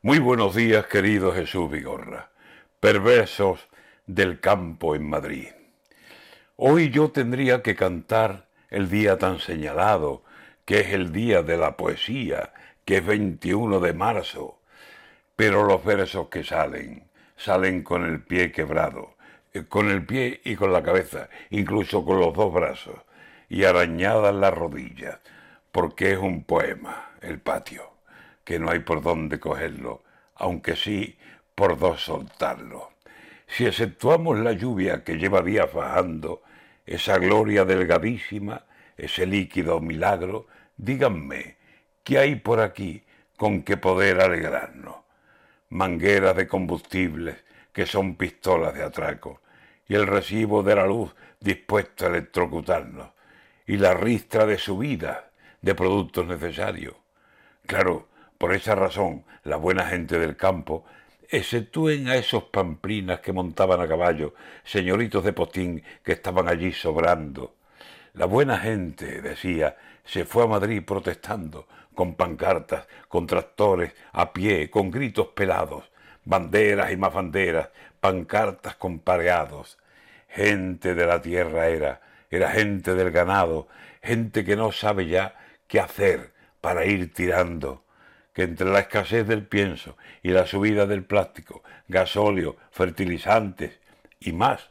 Muy buenos días, querido Jesús Vigorra, perversos del campo en Madrid. Hoy yo tendría que cantar el día tan señalado, que es el día de la poesía, que es 21 de marzo, pero los versos que salen, salen con el pie quebrado, eh, con el pie y con la cabeza, incluso con los dos brazos, y arañadas las rodillas, porque es un poema, el patio que no hay por dónde cogerlo, aunque sí por dos soltarlo. Si exceptuamos la lluvia que lleva días bajando, esa gloria delgadísima, ese líquido milagro, díganme, ¿qué hay por aquí con que poder alegrarnos? Mangueras de combustibles que son pistolas de atraco, y el recibo de la luz dispuesto a electrocutarnos, y la ristra de subida de productos necesarios. Claro, por esa razón, la buena gente del campo, exceptúen a esos pamplinas que montaban a caballo, señoritos de postín que estaban allí sobrando. La buena gente, decía, se fue a Madrid protestando, con pancartas, con tractores, a pie, con gritos pelados, banderas y más banderas, pancartas con pareados. Gente de la tierra era, era gente del ganado, gente que no sabe ya qué hacer para ir tirando que entre la escasez del pienso y la subida del plástico, gasóleo, fertilizantes y más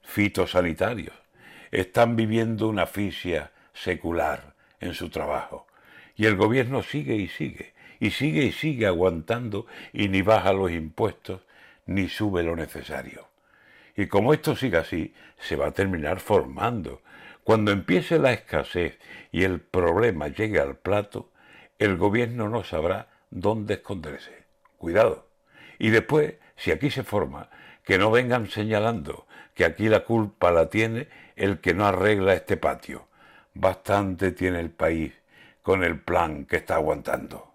fitosanitarios, están viviendo una asfixia secular en su trabajo. Y el gobierno sigue y sigue, y sigue y sigue aguantando y ni baja los impuestos ni sube lo necesario. Y como esto sigue así, se va a terminar formando. Cuando empiece la escasez y el problema llegue al plato, el gobierno no sabrá dónde esconderse. Cuidado. Y después, si aquí se forma, que no vengan señalando que aquí la culpa la tiene el que no arregla este patio. Bastante tiene el país con el plan que está aguantando.